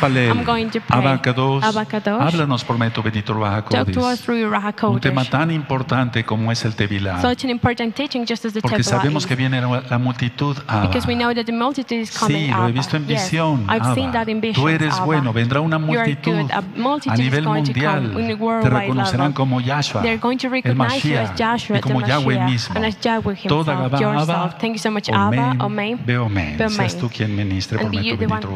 Palel, I'm going to pray. Abacados, Abacados. háblanos por medio bendito Un tema tan importante como es el Tevilá. Such an important teaching just as the Porque sabemos que viene la multitud Abba. Because we know that the multitude is coming Sí, lo he visto en Yes, visión. I've Abba. seen that in visions, Tú eres Abba. bueno, vendrá una multitud. A multitude a is nivel mundial. Te reconocerán como Yahshua, el Mashiach, Joshua, y como Yahweh mismo. Toda Gabá. Abba, Thank you so much, Abba, Omen, Omen, Beomen. Seas tú quien ministre por medio bendito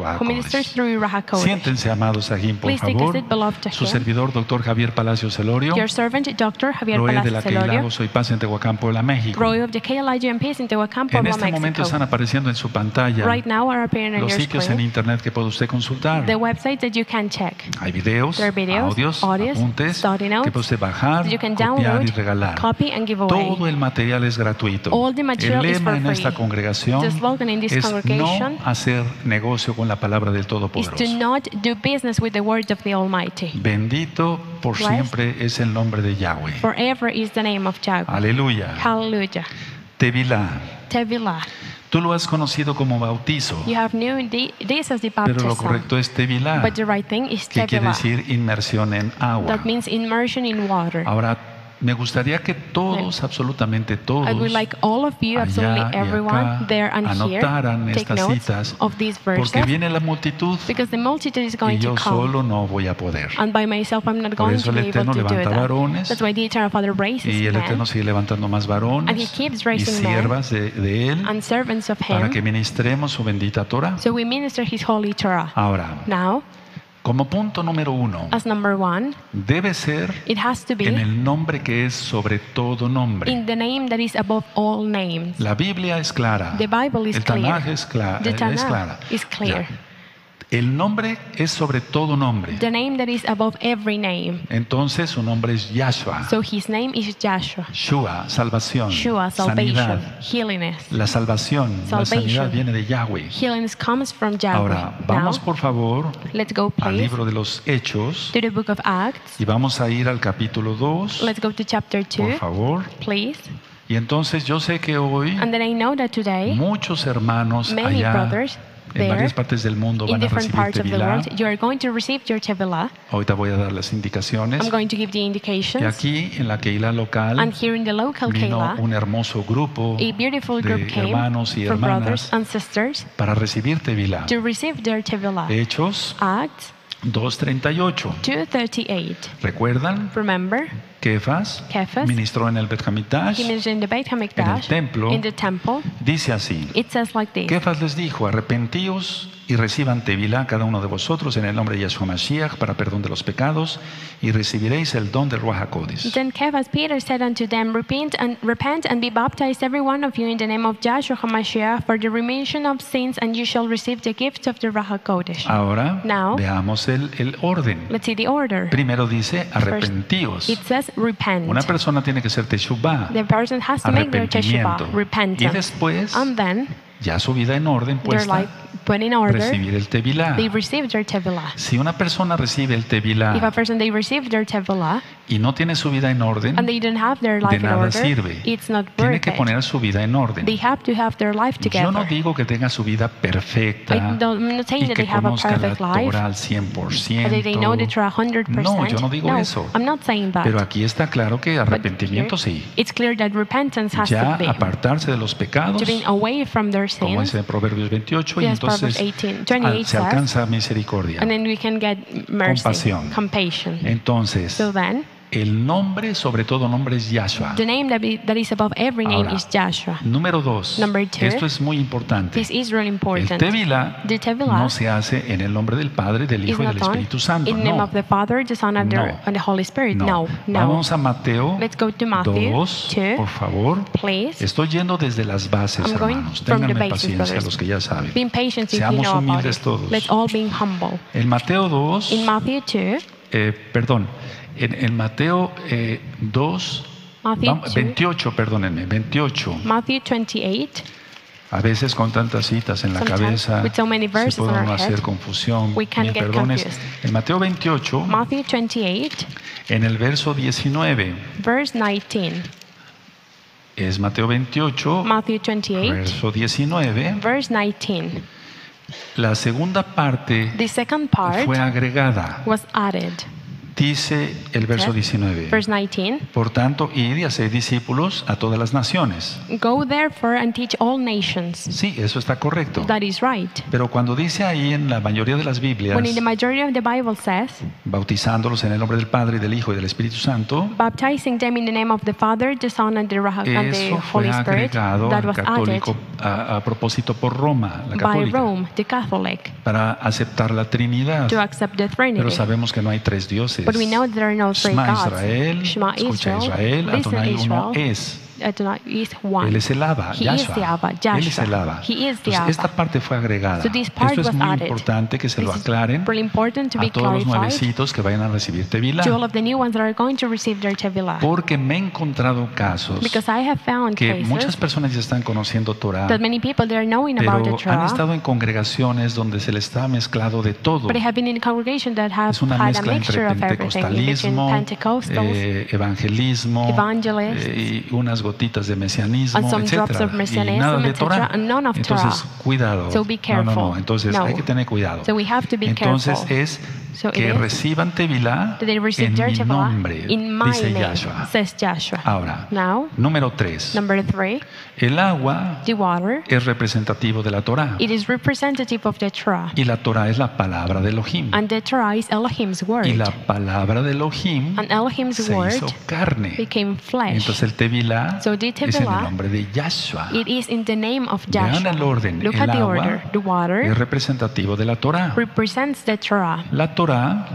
Siéntense, amados por Please take a favor. seat, Su servidor, doctor Javier Palacios Celorio, Your servant, Dr. Javier de Palacios la Celorio, Queilago, soy paz en Tehuacán, Puebla, México. Roy of the KLIG and Peace in Tehuacán, En este momento están apareciendo en su pantalla Right now are appearing on los sitios en internet que puede usted consultar. the that you can check. Hay videos, There are videos, audios, audios, apuntes notes que puede usted bajar, that you can copiar y regalar. copy and give away. Todo el material es gratuito. All the material el is lema for en esta congregación The slogan in this es no hacer negocio con la palabra del Todopoderoso. Not do business with the word of the Almighty. Bendito por Blessed. siempre es el nombre de Yahweh. Forever is the name of Yahweh. Aleluya. Hallelujah. Tevilá. Tevilah. Tú lo has conocido como bautizo, You have known the- this as the pero lo baptism. correcto es Tevilá, But the right thing is que quiere decir inmersión en agua. That means immersion in water. Ahora, me gustaría que todos, absolutamente todos, I would like all of you, absolutely allá y everyone, acá, there and here, anotaran take estas notes citas, of these porque verses viene la multitud because the multitude is y yo to come. solo no voy a poder. And by myself, I'm not Por going eso to el able Eterno to do levanta that. varones That's why the Eternal Father raises Y el men Eterno sigue levantando más And varones keeps y raising men siervas de, de Él and servants of para Him. que ministremos su bendita Torah. So we minister His holy Torah. Ahora, Now, como punto número uno, as number one, debe ser it has to en be el nombre que es sobre todo nombre. in the name that is above all names. La Biblia es clara. The Bible is el clear. Tanaj es, cla- The es clara. is clear. Ya. El nombre es sobre todo nombre. The name that is above every name. Entonces su nombre es Yahshua. So His name is Joshua. Shua, salvación. Shua, salvation, sanidad. healiness. La salvación, la sanidad viene de Yahweh. Comes from Yahweh. Ahora, vamos Now, por favor let's go, al please, libro de los Hechos to the book of Acts. y vamos a ir al capítulo 2, Let's go to chapter por 2, favor. please. Y entonces yo sé que hoy today, muchos hermanos allá brothers en varias partes del mundo in van a different recibir parts of the Tevilá. world, you are going to receive your Tevilah. Ahorita voy a dar las indicaciones. I'm going to give the Y indications. aquí en la Keila local And here in the local vino Keilah, un hermoso grupo a beautiful de hermanos y hermanas and sisters para recibir Tevilá. to receive their Tevilah. Hechos Acts 2.38. 2.38. ¿Recuerdan? Remember, Kefas Kefas ministró en el Bet Hamikdash. he mentioned the Beit HaMikdash, templo. in the temple. Dice así. It says like this. Kefas les dijo, arrepentíos y reciban Tevilá cada uno de vosotros en el nombre de Yahshua Mashiach para perdón de los pecados y recibiréis el don del Ruach HaKodesh. Then Cephas Peter said unto them, Repent and repent and be baptized every one of you in the name of Joshua HaMashiach for the remission of sins, and you shall receive the gift of the Ruach Kodesh. Ahora Now- veamos el, el orden. Let's see the order. Primero dice First, arrepentíos. it says repent. Una persona tiene que ser teshuvah, The person has to make their teshuvah, arrepentimiento. Y repentance. después, And then ya su vida en orden puesta, order, recibir el Tevilá. Si una persona recibe el Tevilá y no tiene su vida en orden, and they don't have their de life in nada order, sirve. it's not Tiene que poner su vida en orden. They have to have their life Yo no digo que tenga su vida perfecta I don't- I'm not saying y that que they have a conozca la life, Torah al But 100%. they, they know that you're 100%. No, yo no digo no, eso. I'm not saying that. Pero aquí está claro que arrepentimiento here, sí. It's clear that repentance has Ya to be. apartarse de los pecados, To be away from their como es en Proverbios 28, y Yes, entonces 18, 28 al- se alcanza misericordia. And then we can get mercy, Compasión. compassion. Entonces, So then, el nombre, sobre todo nombre, es Yahshua. the name that, be, that is above every name Ahora, is Joshua. Número dos, Number two, esto es muy importante. This is really El important. Tevilá The Tevilah no se hace en el nombre del Padre, del Hijo y del Espíritu Santo. in the name No, of the Father, the Son, and, the, No. and the Holy Spirit. no. No. Vamos a Mateo Let's go to Matthew 2, 2, por favor. please. Estoy yendo desde las bases, I'm hermanos. Ténganme paciencia los que ya saben. Being patient if you Seamos know about humildes it. todos. Let's all be humble. En Mateo 2, In Matthew 2, eh, perdón, en, en Mateo eh, 2, Matthew vam- 2, 28, perdónenme, 28. Matthew 28, A veces con tantas citas en la Sometimes cabeza with so many se verses puede uno hacer head, confusión. Mil perdones. confused. En Mateo 28, Matthew 28, en el verso 19, verse 19. es Mateo 28, Matthew 28, verso 19, verse 19. La segunda parte The second part fue agregada. was added. Dice el verso Yes. 19. Verse 19 Por tanto, id y haced discípulos a todas las naciones. Go therefore and teach all nations. Sí, eso está correcto. That is right. Pero cuando dice ahí en la mayoría de las Biblias, When in the majority of the Bible says, bautizándolos en el nombre del Padre, del Hijo y del Espíritu Santo, baptizing them in the name of the Father, the Son, and the, and the eso fue Holy Spirit, agregado that al was added católico a, a propósito por Roma, la by católica, Rome, the Catholic, para aceptar la Trinidad. to accept the Pero sabemos que no hay tres dioses. But we know there are no three Shema gods. Israel, Shema escucha Israel, Adonai uno Is one. Él es el Abba, He is Yahshua. the Abba, Él es el Abba. Yahshua. He is the Entonces, Abba. esta parte fue agregada. So this part Esto es was muy added. importante que se lo This is aclaren really important to be a todos los clarified nuevecitos que vayan a recibir Tevilá. to all of the new ones that are going to receive their Tevilah. Porque me he encontrado casos Because I have found que cases muchas personas ya están conociendo Torah, that many people they are knowing about the pero han Torah, estado en congregaciones donde se les está mezclado de todo. but they have been in a congregation that have Es una had a mezcla mixture entre of everything between pentecostalismo, Pentecostals eh, evangelismo Evangelists, eh, y unas gotitas de mesianismo, etcétera, y nada de Torah. Entonces, cuidado. So No, no, no. Entonces, No. hay que tener cuidado. So Entonces, es So que is reciban Tevilá en mi nombre, in my dice Yahshua. says Joshua. Ahora, Now, número tres. number three, El agua water. es representativo de la Torah. It is representative of the Torah. Y la Torah es la palabra de Elohim. And the Torah is Elohim's word. Y la palabra de Elohim And Elohim's se word hizo carne. became flesh. Entonces el Tevilá So the es en el Tevilá, nombre de Yahshua. It is in the name of Vean el orden. Look el at the agua order. The water es representativo de la Torah. represents the Torah. La Torah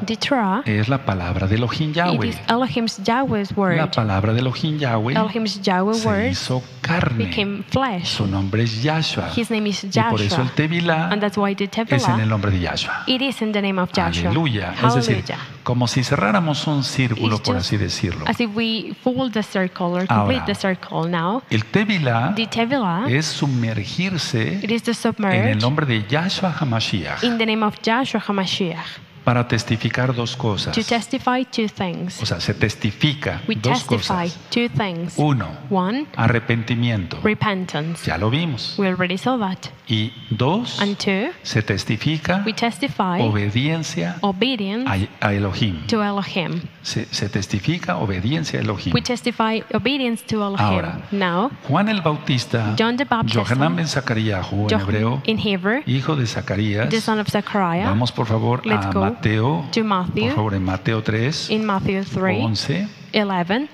The Torah, es la palabra de Elohim it Yahweh. is Elohim's Yahweh's La word. palabra de Elohim Yahweh Elohim's Yahweh se word hizo carne. became flesh. Su nombre es Yahshua. His name is Y por eso el. Tevilá And that's why the es en el nombre de Yahshua. it is in the name of Joshua. Aleluya. Es decir, como si cerráramos un círculo, It's por así decirlo. As if we fold the circle or complete Ahora, the circle now. El Tevilá The Tevilah, es sumergirse it is to en el nombre de Yahshua HaMashiach in the name of Joshua HaMashiach para testificar dos cosas. to testify two things. O sea, se testifica We dos testify cosas. two things. Uno, One, arrepentimiento. repentance. Ya lo vimos. We already saw that. Y dos, And two, se testifica we testify obediencia obedience a, a Elohim. to Elohim. Se, se testifica obediencia a Elohim. We testify obedience to Elohim. Ahora, Now, Juan el Bautista, John the Baptist, Johanan ben Zacaríahu en hebreo, in Hebrew, hijo de Zacarías. the son of Zechariah, Vamos por favor Let's a go Mateo, to por Matthew, favor en Mateo 3, in Matthew 3, 11. 11.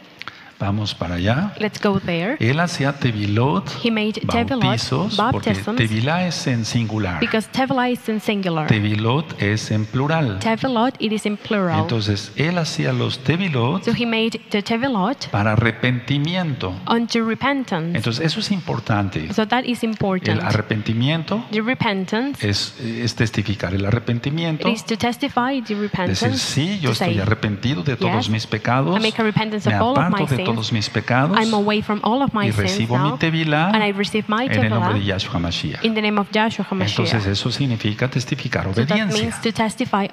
Vamos para allá. Let's go there. Él hacía tevilot, He made tevilot, porque tevilá es en singular. because is in singular. Tevilot es en plural. Tevilot, it is in plural. Entonces, él hacía los tevilot So he made the Tevilot para arrepentimiento. unto repentance. Entonces, eso es importante. So that is El important. arrepentimiento The repentance es, es testificar el arrepentimiento. it is to testify the Decir, repentance. sí, yo to estoy say, arrepentido de todos yes, mis pecados. I make a repentance Me of all of my sins. Todos mis pecados. I'm away from all of my y recibo mi tevilá and I receive my en el nombre de Yahshua Mashiach. in the name of Joshua Entonces eso significa testificar So obediencia.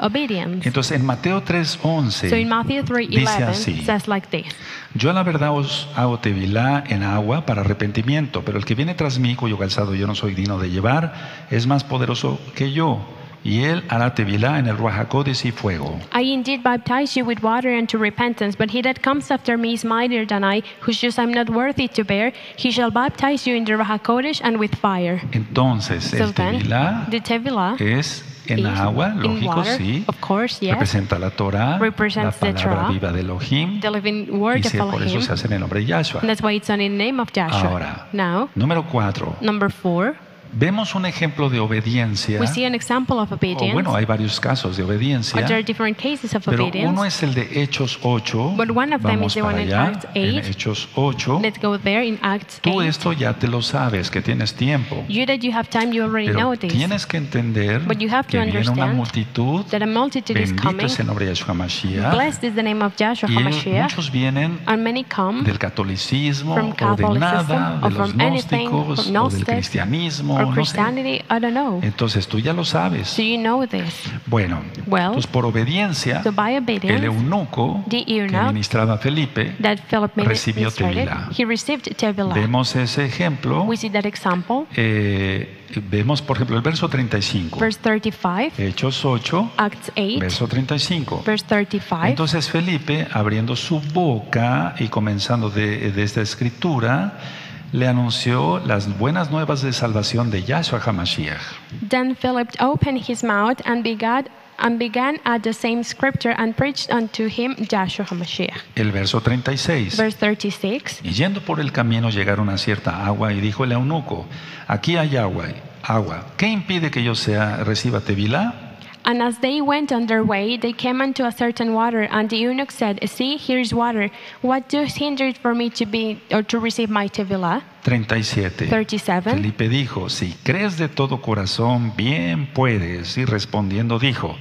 obedience. Entonces en Mateo So in 3:11 Matthew dice 3:11 así. says like this. yo a la verdad os hago tevilá en agua para arrepentimiento, pero el que viene tras mí, cuyo calzado yo no soy digno de llevar, es más poderoso que yo, y él hará tevilá en el Ruach HaKodesh y fuego. I indeed baptize you with water unto repentance, but he that comes after me is mightier than I, whose shoes I am not worthy to bear. He shall baptize you in the Ruach HaKodesh and with fire. Entonces So el then, tevilá the Tevilah es en is agua, in lógico, water, sí. of course, yes. Representa la Torah, la palabra viva de Elohim, the living word y of se- por eso se hace en el nombre de Yahshua. And that's why it's in the name of Joshua. Ahora, Now, número cuatro, number four, vemos un ejemplo de obediencia. we see an example of O obedience. bueno, hay varios casos de obediencia, But there are different cases of pero obedience. uno es el de Hechos 8. But one of them Vamos is the para one in allá, Acts en 8. Hechos 8. Let's go there in Acts Tú 8. esto ya te lo sabes, que tienes tiempo. You that you have time, you already know this. tienes que entender But you have to que viene una multitud, that a multitude is coming. es el nombre de Yahshua Mashiach, Blessed is the name of Joshua y HaMashiach. muchos vienen And many come del catolicismo from o de nada, or de los from anything, o del cristianismo For no sé. I don't know. Entonces tú ya lo sabes. So you know this. Bueno, Well, entonces por obediencia, So by el obedience, eunuco the que eunuch ministraba a Felipe, that Philip recibió Tevilá. vemos ese ejemplo. We see that example. eh, vemos, por ejemplo, el verso 35. Verse 35, Hechos 8, Acts 8, verso 35. verse 35. Entonces Felipe, abriendo su boca y comenzando de, de esta escritura, le anunció las buenas nuevas de salvación de Yahshua HaMashiach. Then Philip opened his mouth and began, and began at the same scripture and preached unto him Joshua HaMashiach. El verso 36. Verse 36. Y yendo por el camino llegaron a cierta agua y dijo el eunuco, aquí hay agua, agua. ¿Qué impide que yo sea, reciba tevilá? And as they went on their way, they came unto a certain water, and the eunuch said, See, here is water. What does hinder for me to be or to receive my tevilah? 37. 37. Felipe dijo, si crees de todo corazón, bien puedes. Y respondiendo dijo,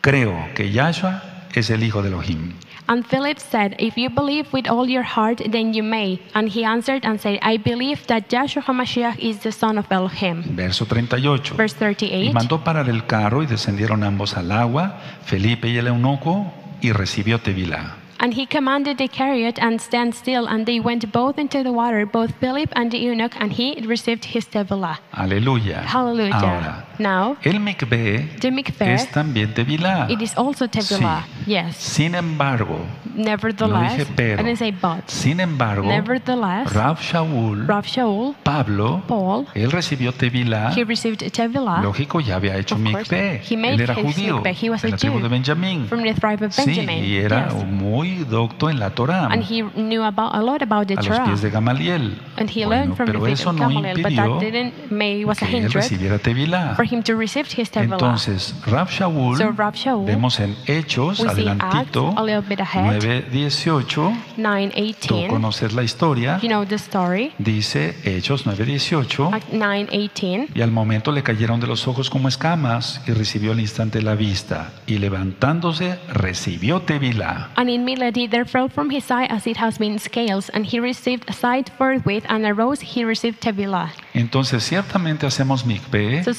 creo que Yahshua es el hijo de Elohim. And Philip said, If you believe with all your heart, then you may. And he answered and said, I believe that Joshua HaMashiach is the son of Elohim. Verso 38. Verse Y 38. mandó parar el carro y descendieron ambos al agua, Felipe y el eunuco, y recibió tevilá. And he commanded the chariot and stand still, and they went both into the water, both Philip and the eunuch, and he received his tevilah. Aleluya. Hallelujah. Ahora, Now, el mikveh es también tevilá. it is also tevilah. Yes. Sin embargo, no Nevertheless, dije pero. I didn't say but. Sin embargo, Nevertheless, Rav Shaul, Rav Shaul, Pablo, Paul, él recibió tevilá. he received tevilah Lógico, ya había hecho mikveh. Él era judío, mikveh. He was de a la tribu Jew de Benjamín. from the tribe of Sí, Benjamin. y era yes. muy docto en la Torá, And he knew about a lot about the a los Torah. pies de Gamaliel. And he Bueno, learned from pero the eso no Gamaliel, but impidió that didn't make was a que él hindrance recibiera tevilá. Him to receive his. Entonces, Rav Shaul, So Shaul, vemos en Hechos, adelantito, Acts, a little bit ahead. 9.18, tú 9:18. conoces la historia, You know the story. dice Hechos 9.18, Act 9:18. y al momento le cayeron de los ojos como escamas y recibió al instante la vista, y levantándose recibió tevilá. And immediately there fell from his eye as it has been scales, and he received sight forthwith, and arose he received tevilah. Entonces, ciertamente hacemos mikveh, So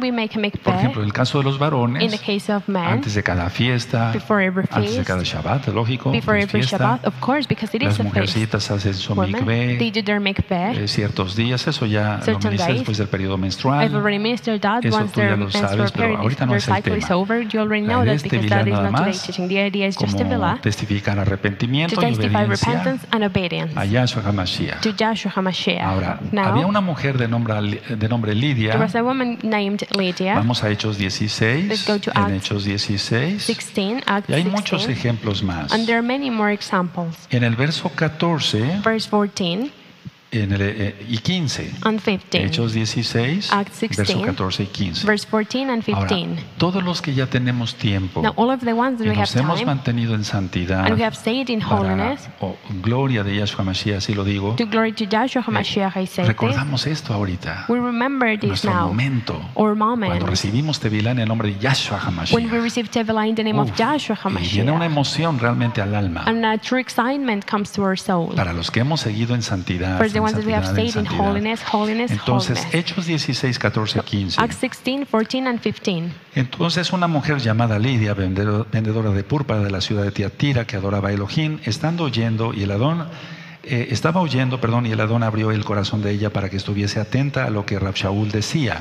we make a por ejemplo, en el caso de los in the varones, case of men antes de cada fiesta, Before every antes de cada Shabbat, lógico, before es every fiesta, Shabbat, of course, because it las is a feast. mujercitas hacen su Women, they mikveh, do their mikveh. eh, ciertos días, eso ya lo ministré después del periodo I've menstrual. already ministered that Eso once tú ya lo sabes, pero ahorita no es el tema. over. You already La know idea that es because that is nada not today's más, teaching. The idea is just como tevilá testificar arrepentimiento to y testify obediencia repentance and obedience a Yahshua HaMashiach. to Joshua HaMashiach. Ahora, había una mujer de nombre, de nombre there Lidia, was a woman named Lydia, vamos a Hechos 16, Let's go to en Acts Hechos 16, 16, Acts y hay muchos 16, ejemplos más. and there are many more examples. En el verso 14 Verse 14 en el, eh, y 15, and 15. Hechos 16, Acts 16, verso 14 y 15. Verse 14 and Ahora, 15. todos los que ya tenemos tiempo Now, all of the ones that we have hemos time mantenido en santidad, and we have stayed in para holiness, oh, gloria de Yahshua Mashiach, así lo digo, to glory to Joshua eh, HaMashiach, I say this. recordamos esto ahorita, We remember this nuestro now, momento, or cuando moment, recibimos Tevilá en el nombre de Yahshua when we HaMashiach. receive in the name of Uf, Joshua y viene una HaMashiach. emoción realmente al alma. And a true excitement comes to our soul. Para los que hemos seguido en santidad, the we have stayed in holiness, holiness, Entonces, holiness. Hechos 16, 14, 15. Acts 16, 14, and 15. Entonces una mujer llamada Lidia, vendedor- vendedora de púrpura de la ciudad de Tiatira, que adoraba a Elohim, estando oyendo, y el Adón, eh, estaba oyendo, perdón, y el Adón abrió el corazón de ella para que estuviese atenta a lo que Rab Shaul decía.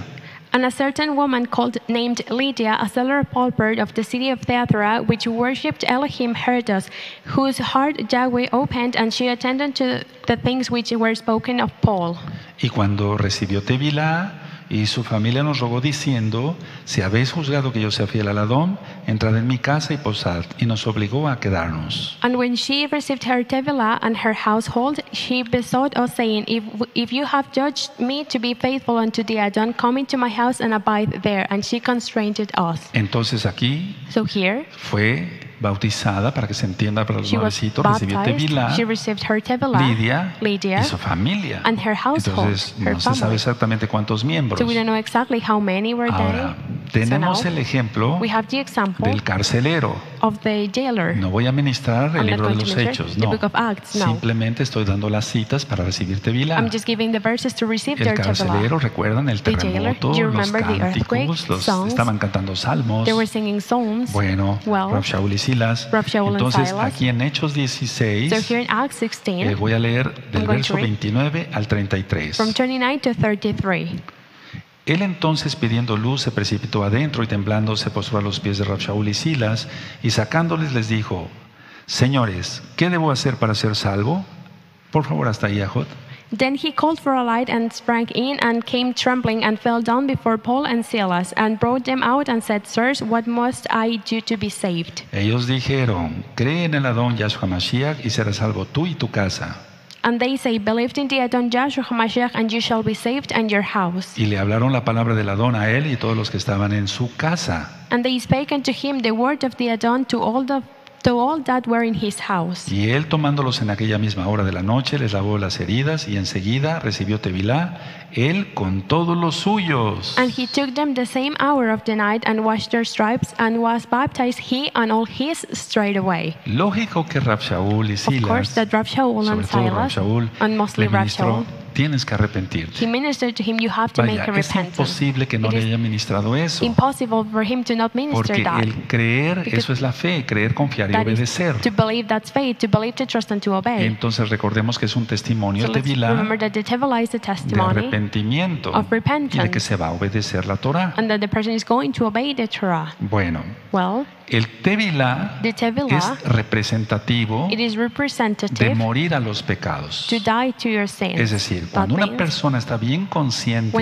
And a certain woman called named Lydia, a seller of pulpit of the city of Thyatira, which worshipped Elohim, heard us, whose heart Yahweh opened, and she attended to the things which were spoken of Paul. Y cuando recibió Tevilá y su familia nos rogó diciendo, si habéis juzgado que yo sea fiel al Adón, entrad en mi casa y posad, y nos obligó a quedarnos. And when she received her Tevilah and her household, she besought us, saying, if, if you have judged me to be faithful unto the Adon, come into my house and abide there. And she constrained us. Entonces aquí So here, fue bautizada, para que se entienda para los nuevecitos, recibió Tevilá. her Lidia, Lydia, y su familia. and her Entonces her no se sabe family. exactamente cuántos miembros. So we don't know exactly how many were Ahora, there. So tenemos now el ejemplo we have the example del carcelero. of the jailer. No voy a ministrar el I'm libro de los hechos, no. Acts, no. Simplemente estoy dando las citas para recibir Tevilá. I'm just giving the verses to receive El carcelero, recuerdan el terremoto, los cánticos, los, estaban cantando salmos. They were singing psalms. Bueno, Well, Rav Shaul y Silas. Entonces, aquí en Hechos 16, So here in Acts eh, 16, voy a leer del verso to read 29 al 33. from 29 to 33. Él entonces pidiendo luz se precipitó adentro y temblando se postró a los pies de Rav Shaul y Silas y sacándoles les dijo, Señores, ¿qué debo hacer para ser salvo? Por favor, hasta ahí, Ajot. Then he called for a light and sprang in and came trembling and fell down before Paul and Silas and brought them out and said, Sirs, what must I do to be saved? Ellos dijeron, cree en el Adón Yahshua Mashiach y serás salvo tú y tu casa. And they say, Believe in the Adon Joshua HaMashiach, and you shall be saved and your house. Y le hablaron la palabra del Adón a él y todos los que estaban en su casa. And they spake unto him the word of the Adon to all the to all that were in his house. Y él tomándolos en aquella misma hora de la noche les lavó las heridas y enseguida recibió Tevilá, él con todos los suyos. And he took them the same hour of the night and washed their stripes and was baptized he and all his straightway. Lógico que Rab Shaul y Of course, Silas, that Shaul sobre and todo Rab Silas, Shaul, and mostly Shaul, tienes que arrepentirte. he ministered to him, You have to Vaya, make a es repentance. imposible que no It le is haya ministrado eso. impossible for him to not minister Porque that. el creer, Because eso es la fe, creer, confiar y That is obedecer. to believe that's faith, to believe, to trust, and to obey. Entonces recordemos que es un testimonio So de Tevilá remember that the Tevilah is a de testimony arrepentimiento of y de que repentance se va a obedecer la Torah. and that the person is going to obey the Torah. Bueno, Well, el Tevilá es representativo de morir a los pecados. to die to your sins. Es decir, cuando una persona está bien consciente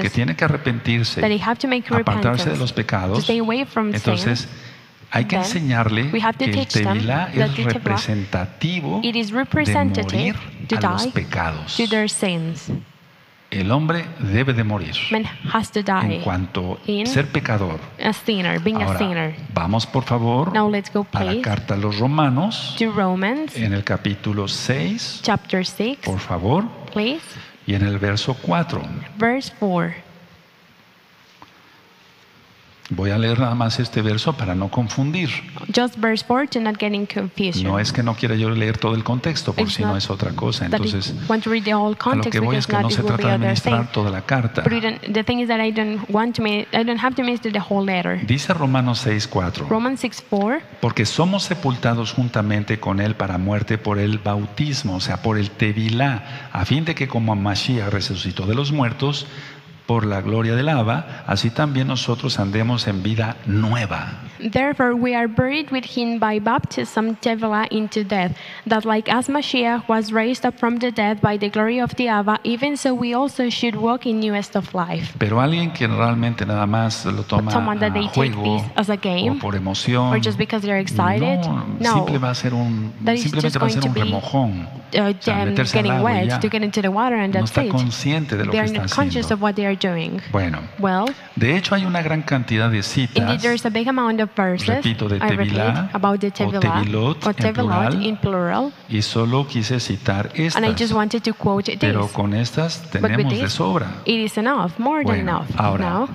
que tiene que arrepentirse, apartarse de los pecados, stay away from sin, entonces hay que enseñarle que el Tevilá es representativo de morir to a los pecados. El hombre debe de morir Man has to en die cuanto in ser pecador. a sinner, being a Ahora, sinner. vamos por favor Now let's go, a la carta a los romanos to Romans en el capítulo 6, chapter 6, por favor, please, y en el verso 4. verse 4. Voy a leer nada más este verso para no confundir. Just verse 4 to not get in confusion. No es que no quiera yo leer todo el contexto, por It's si no es otra cosa. Entonces, want to read the whole a lo context que voy es que no se trata de other thing. ministrar toda la carta. Dice Romanos 6:4, Romans 6 4. porque somos sepultados juntamente con él para muerte por el bautismo, o sea, por el tevilá, a fin de que como Mashiach resucitó de los muertos por la gloria del Abba, así también nosotros andemos en vida nueva. Therefore, we are buried with him by baptism, Tevilah, into death, that like as Mashiach was raised up from the dead by the glory of the Abba, even so we also should walk in newest of life. Pero alguien que realmente nada más lo toma a juego as a game, o por emoción, or just because they're excited, no, simple va a ser un, simplemente va a ser un remojón. Uh, O sea, meterse al agua y ya. to get into the water, and No that's está it. consciente de lo They que are está haciendo. of what they are doing. Bueno, Well, de hecho hay una gran cantidad de citas indeed, there's a big amount of verses. Repito, de Tevilá, about the o Tevilot or en plural. in plural, y solo quise citar and I just estas, wanted to quote pero this. con estas tenemos de this, sobra. it is enough, more than Bueno, enough. ahora, Now,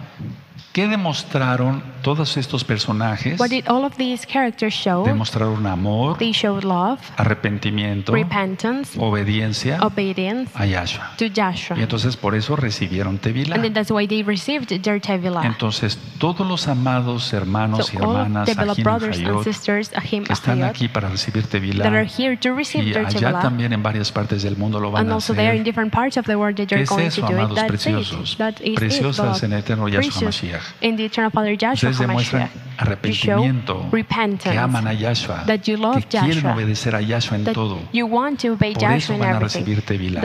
¿qué demostraron todos estos personajes? what did all of these characters show? Demostraron amor, They showed love, arrepentimiento, repentance, obediencia obedience a Yahshua. to Joshua. Y entonces por eso recibieron Tevilá. And then that's why they received their Tevilah. Entonces todos los amados hermanos y So all hermanas Ajim brothers and Hayot, sisters, Ahim, que están Ahayot, aquí para recibir that are Tevilá here to receive y their allá Tevilah, también en varias partes del mundo lo van and a also there in hacer. different parts of the world that ¿Qué they're es going eso, to do it. amados That's preciosos? That is Preciosas it. en el eterno Yahshua precious Mashiach. in the eternal Father Joshua demuestran HaMashiach. You show arrepentimiento, que aman a Yahshua, that you love que quieren obedecer a Yahshua en todo. Por eso van a recibir Tevilá.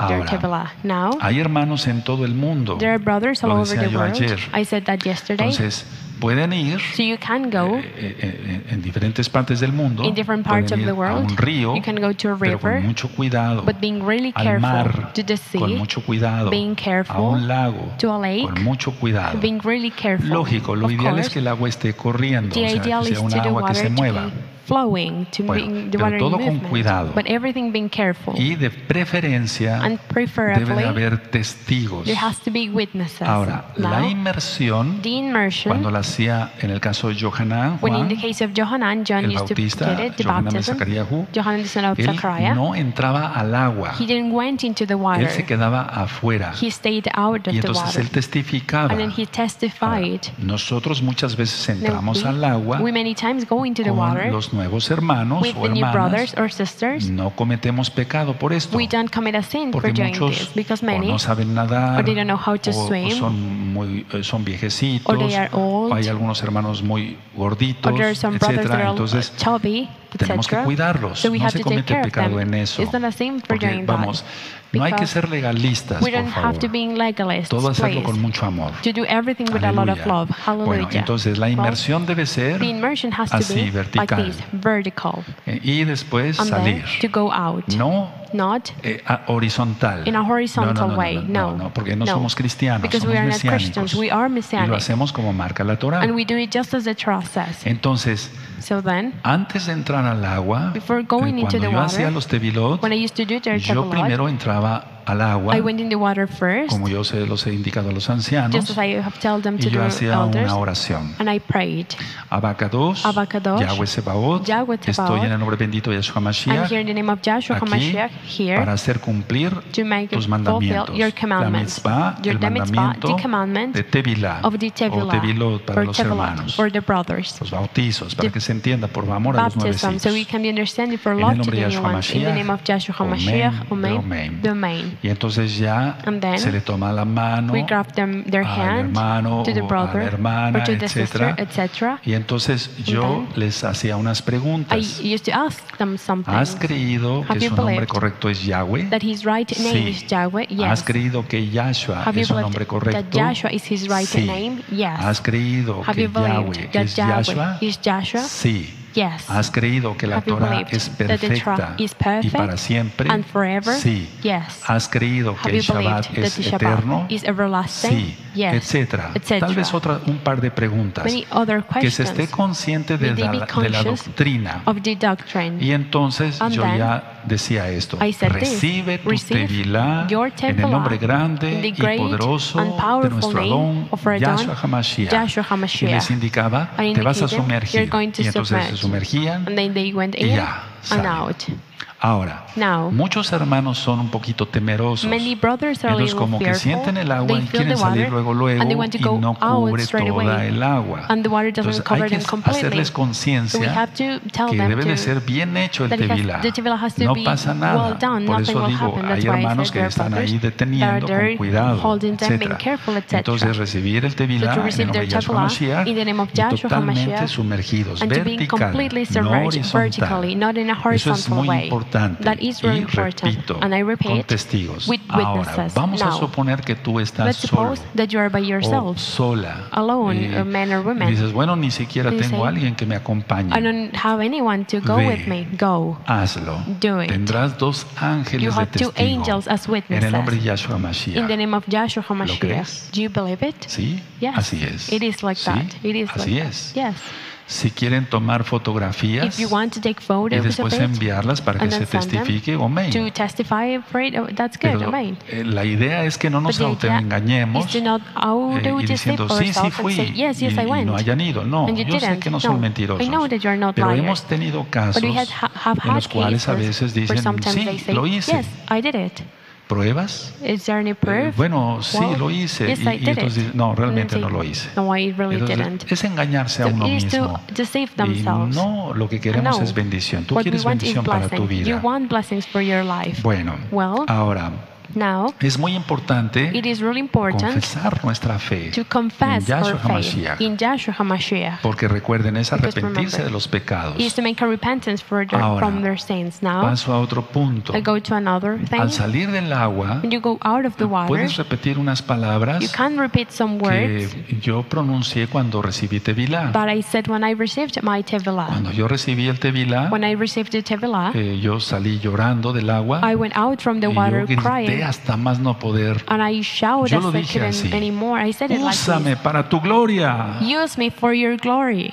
Ahora, Hay hermanos en todo el mundo. there are brothers all Lo over decía the yo world. ayer. I said that yesterday. Entonces, pueden ir So you can go eh, eh, en diferentes partes del mundo. in different parts of the world. a un río, You can go to a pero river, con mucho cuidado. but being really al careful mar, to the con sea, mucho cuidado. being careful a un lago, to a lake, con mucho cuidado. being really careful. Lógico, lo of ideal es que el agua esté corriendo, o sea, que sea un agua que se mueva. Flowing, to Bueno, being the pero todo con cuidado. But everything being careful. Y de preferencia And debe de haber testigos. there has to be witnesses. Ahora, la now, inmersión, the immersion, cuando la hacía en el caso de Johanan, in the case of Johanan, John el used to bautista, get it, the Johanan baptism. The él no entraba al agua, He didn't went into the él water. se quedaba afuera. He stayed out of Y the entonces water. él testificaba. And then he Ahora, testified. nosotros muchas veces Now, entramos we, al agua we many times go into the water los nuevos hermanos with o the new hermanas. brothers or sisters. No cometemos pecado por esto. We don't commit a sin for Porque doing muchos this because o many no saben nadar, or they don't know how to o- o swim, son, muy, eh, son viejecitos, or they are old, o hay algunos hermanos muy gorditos, or there are some brothers that etcétera. are Entonces chubby, tenemos que cuidarlos. So we no se comete pecado en eso. Porque, vamos, no hay que ser legalistas, por don't have to favor. Todo hacerlo con mucho amor. To do everything with a lot of Aleluya. love. Bueno, entonces la inmersión debe ser the immersion has to así, vertical. eh, y después And salir. then to go out. No Not eh, horizontal. in a horizontal no, no, no, way. No, No. no, porque no, somos cristianos, Because somos we are not mesiánicos. Christians. We are y lo hacemos como marca la Torah. And we do it just as the Torah says. Entonces, So then, antes de entrar al agua, Before eh, going into cuando the yo water, hacía los tevilot, when I used to do yo Tevilot, primero entraba al agua, I went in the water first, como yo se los he indicado a los just ancianos, as I have told them to y yo do hacía elders, una oración. and I prayed. Abacados, Abacados, Yahweh Sebaot, Yahweh estoy en el nombre bendito de Yeshua I'm Mashiach, here in the name of Joshua aquí HaMashiach, here para hacer cumplir to make tus mandamientos. your La commandments. mitzvah, Your el the mitzvah, mandamiento the commandment de Tevilá of the o Tevilah, Tevilot para or los Tevilah, hermanos. for the brothers. Los bautizos, para The que se entienda por amor a los Baptism, so we nuevecitos. can be understanding for En love el to nombre the de new Yahshua ones. In the name of Joshua Amén, HaMashiach, Amén. Amen, Amen. Y entonces ya se le toma la mano them, al hermano to the o a brother la hermana, or to the sister, etcétera. etc. Y entonces yo les hacía unas I preguntas. used to ask them. ¿Has creído que su nombre correcto es Yahweh? that his right name Sí. is Yahweh? ¿Has Yes. creído que Yahshua Have es su nombre correcto? Is his right Sí. name? Yes. ¿Has creído Have que Yahweh es Yahweh Yahshua? Sí. Yes. ¿Has creído que la Have Torah es perfecta y para siempre? and forever? Sí. Yes. ¿Has creído Have que el Shabbat es eterno? is? Sí, Yes. etcétera. Etc. Tal vez otra, un par de preguntas. Many other Que se esté consciente de la, de doctrina. of the doctrine. Y entonces And yo then ya decía esto. Recibe tu tevilá en el nombre grande y poderoso de nuestro Adón, Yahshua HaMashiach. Yahshua Y HaMashiach. les indicaba, te vas a sumergir. Y entonces. Sumergían. And then they went Y in ya, and out. Ahora, Now, muchos hermanos son un poquito temerosos. Many brothers are little como que fearful. sienten el agua y quieren salir luego luego y no cubre toda away. el agua. Entonces hay que hacerles conciencia que debe de ser bien hecho el tevilá. No pasa nada. well. Por eso digo, hay hermanos que están ahí deteniendo con cuidado, etc. Entonces recibir el tevilá en el nombre de Yahshua Mashiach y totalmente sumergidos, vertical, no horizontal. Eso es muy way. Importante. That is very y important. repito, And I con repeat, testigos. with Ahora, witnesses. vamos a suponer que tú estás Let's solo suppose that you are by o yourself. sola. alone, a man or woman. dices, bueno, ni siquiera You tengo say, alguien que me acompañe. I don't have anyone to go Ve. with me. Go. Hazlo. Do it. Tendrás dos You ángeles de have two testigo angels as en el nombre de witnesses. Yahshua In Mashiach. the name of Joshua crees? HaMashiach. Do you believe it? ¿Sí? Yes. Así es. It is like ¿Sí? that. It is Así like es. that. Yes. Si quieren tomar fotografías If you want to take y después enviarlas para que se testifique, oh, that's good. Pero Amen. eh, la idea es que no nos autoengañemos eh, y diciendo, sí, sí fui, say, yes, yes, y, y no hayan ido. No, yo sé que no son mentirosos. Pero hemos tenido casos en los cuales a veces dicen, sí, lo hice. ¿Pruebas? Is there any Eh, proof? bueno, sí, Well, lo hice. Yes, y, I y did entonces it. dicen, no, realmente no lo hice. No, I really Entonces, didn't. es engañarse a uno mismo. Y no, lo que queremos No. es bendición. Tú What quieres bendición para tu blessing. You vida. want blessings for your life. Bueno, Well, ahora, now es muy importante it is really important confesar nuestra fe en Yahshua HaMashiach. in HaMashiach. Porque recuerden, es arrepentirse remember, de los pecados. Is to make a repentance for their, Ahora, from their sins. Now, Paso a otro punto. I go to another thing. Al salir del agua, you go out of the water, puedes repetir unas palabras you can que yo pronuncié cuando recibí Tevilá. Cuando yo recibí el Tevilá, eh, yo salí llorando del agua I went out from the y water yo grité crying hasta más no poder. and I shouted Yo lo dije así. anymore. I said it Úsame para tu gloria. Use me for your glory.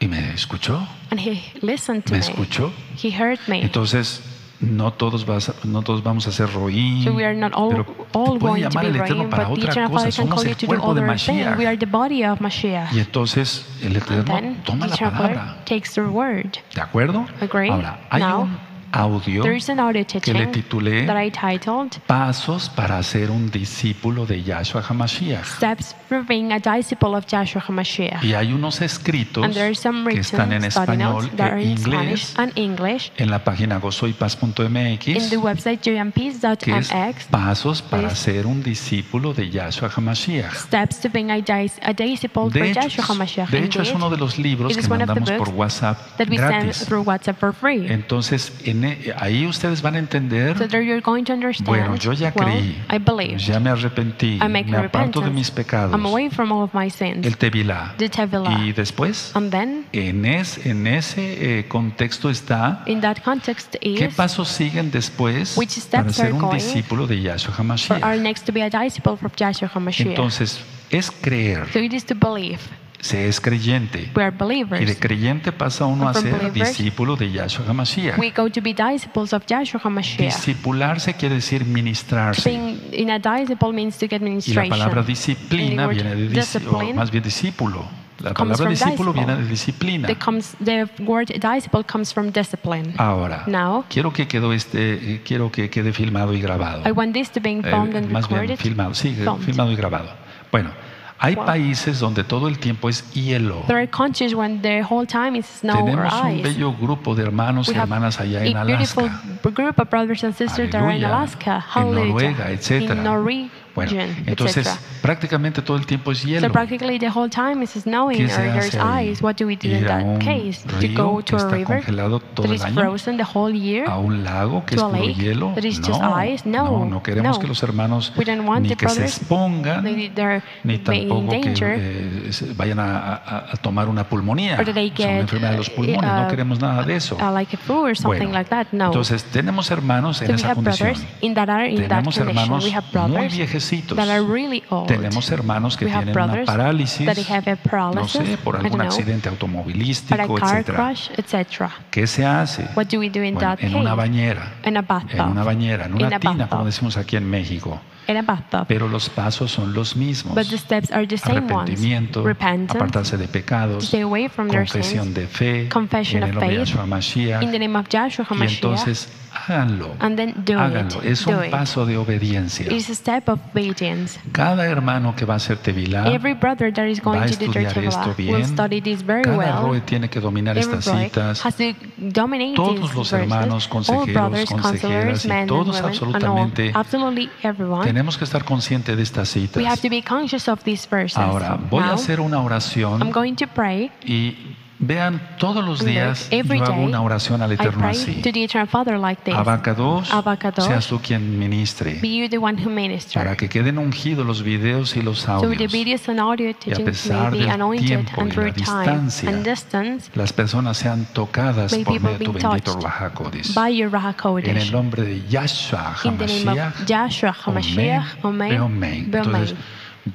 Y me escuchó, And he listened to me me. escuchó. He heard me. Entonces, no todos, vas no todos vamos a ser roín, So we are not all, pero all puede llamar be el Eterno para otra cosa. Somos el cuerpo de. Mashiach. We are the body of Mashiach. Y entonces el Eterno toma la palabra. Takes the word. ¿De acuerdo? Ahora, hay Now, un audio There is an audio que le titulé that I titled Pasos para ser un discípulo de Yahshua HaMashiach. Steps for being a disciple of Joshua HaMashiach. Y hay unos escritos que están en español e inglés en la página in gozoypaz.mx que es. Pasos para ser un discípulo de Yahshua HaMashiach. Steps to being a, dis- a disciple De hecho, de hecho, es uno de los libros que mandamos por WhatsApp gratis. Entonces, en e- ahí ustedes van a entender, So there you're going to understand. bueno, yo ya well, creí, I believe. ya me arrepentí, I make me aparto de mis pecados, I'm away from all of my sins. el Tevilá. Y después, And then, en, es, en ese eh, contexto está, in that context, ¿qué is pasos siguen después Which steps para ser un discípulo de Yahshua HaMashiach. Entonces, es creer, so it is to believe. Se es creyente. We are Y believers. de creyente pasa uno a ser discípulo de Yahshua HaMashiach. We go to be disciples of Joshua HaMashiach. Discipularse quiere decir ministrarse. Being in a disciple means to get Y la palabra disciplina viene de dis- o discipline más bien discípulo. La palabra discípulo viene de disciplina. The, comes, the word disciple comes from discipline. Ahora, Now, quiero que quedó este, eh, quiero que quede filmado y grabado. I want this to be Eh, filmed and más bien filmado, sí, filmed. filmado y grabado. Bueno, hay Wow. países donde todo el tiempo es hielo. There are countries when the whole time is snow or Tenemos un ice. bello grupo de hermanos y We hermanas allá en Alaska. group of brothers and sisters that are in. Alaska, En Noruega, etcétera. in Norwegian, Bueno, entonces etc. prácticamente todo el tiempo es hielo. So practically the whole time is snowing ¿Qué or there's ice. What do we do in that case? To go to a river that is frozen the whole year? a un lago que es puro hielo. that is just ice? No, no, no queremos que los hermanos ni que se expongan, ni tampoco que eh, vayan a, tomar una pulmonía. Es una enfermedad de los pulmones, no uh, queremos nada de eso. uh, entonces tenemos hermanos en esa condición. Tenemos hermanos muy viejecitos. Tenemos hermanos que tienen una parálisis, no sé, por algún accidente automovilístico, etcétera. ¿Qué se hace? Bueno, en una bañera, en una bañera, en una tina, como decimos aquí en México. In a bathtub. Pero los pasos son los mismos. But the steps are the same ones. Arrepentimiento, Repentance, apartarse de to pecados, stay away from their confesión sins, de fe, confession en el of nombre de Yahshua Mashiach. in the name of Joshua Y HaMashiach, entonces háganlo, and then do háganlo. it. Es do un it. paso de obediencia. It's a step of obedience. Cada hermano que va a hacer Tevilá, Every brother that is going va a to do their estudiar esto Tevilah will bien. study this very cada well. roe tiene que dominar Every estas citas. has to dominate Todos los verses. hermanos, consejeros, consejeras y todos and absolutamente and absolutely everyone. Tenemos que estar conscientes de estas citas. We have to be conscious of these verses. Ahora, voy a hacer una I'm oración going to pray. y vean todos los días look, yo hago una oración al Eterno así. like. Abacados, Abacados, seas tú quien ministre, para que queden ungidos los videos y los So the audios. and audio teachings pesar del tiempo and y la distancia, and distance Las personas sean tocadas por medio de tu be bendito touched Rahakodis. by your Raha En el nombre de Yahshua HaMashiach. Amén. Entonces.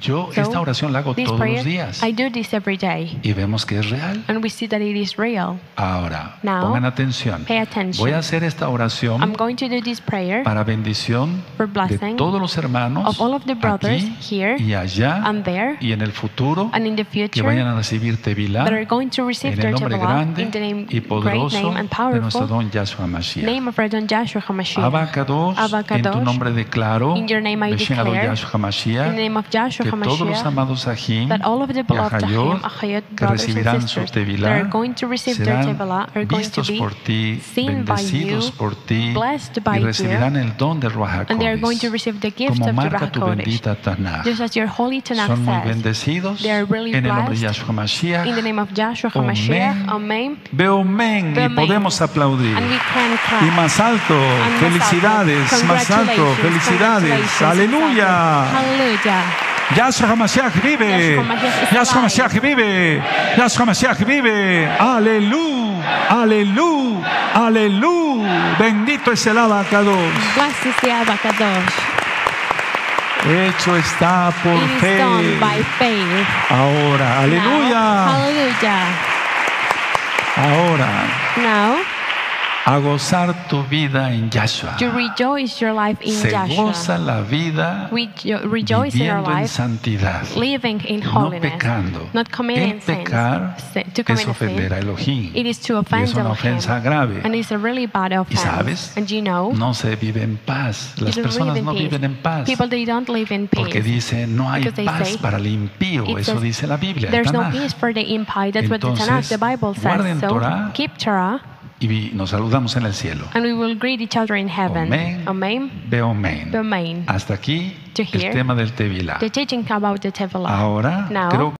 Yo So, esta oración la hago todos prayer, los días I do this every day. y vemos que es real. And we see that it is real. Ahora, Now, pongan atención. Pay attention. Voy a hacer esta I'm oración going to do this prayer para bendición for de blessing todos los hermanos of all of the brothers aquí here y allá and there y en el futuro and in the que vayan a recibir Tevilá en el nombre grande in the name, y poderoso name and de nuestro don Yahshua Mashiach. name of our Don Joshua HaMashiach. Abacados, en tu nombre declaro, in your name I declare, Yahshua In the Mashiach, name of Joshua que todos los amados the y Ahim, Achayot, que recibirán su Tevilá serán vistos por ti, bendecidos por ti y recibirán el don del Ruach and they are going to HaKodesh. receive the gift Como marca tu bendita Tanakh Son muy bendecidos en el nombre de. Yahshua Mashiach. in the name of Joshua HaMashiach, Amen. Veo men y podemos aplaudir. Y más alto, felicidades, más alto, felicidades, aleluya. Yahshua HaMashiach vive, Yahshua HaMashiach vive, Yahshua HaMashiach vive, aleluya, aleluya, aleluya. Bendito es el abacados. Blessed the Abakadosh. Hecho está por It is fe. done by faith. Ahora, Now, aleluya. Hallelujah. Ahora, Now, a gozar tu vida en Yahshua. you rejoice your life in Se Joshua. goza la vida Rejo- rejoice viviendo en life, santidad. living in No holiness, pecando. not committing El sins. pecar Sin- to es ofender a Elohim. it is to Y offend es una Elohim. ofensa grave. And it's a really bad Y offense. sabes, And you know, no se vive en paz. Las personas no peace. viven en paz. People, they don't live in peace. Porque dice, no hay paz say, para el impío. Eso dice la Biblia. There's no peace for the impie. That's what the Tanakh, the Entonces, Bible guarden says. So Torah. keep Torah, Y nos saludamos en el cielo. and we will greet each other in heaven. Amén. Amen. Veo amén. Amen. Hasta aquí el tema del Tevilá. The teaching about the Tevilah. Ahora Now, creo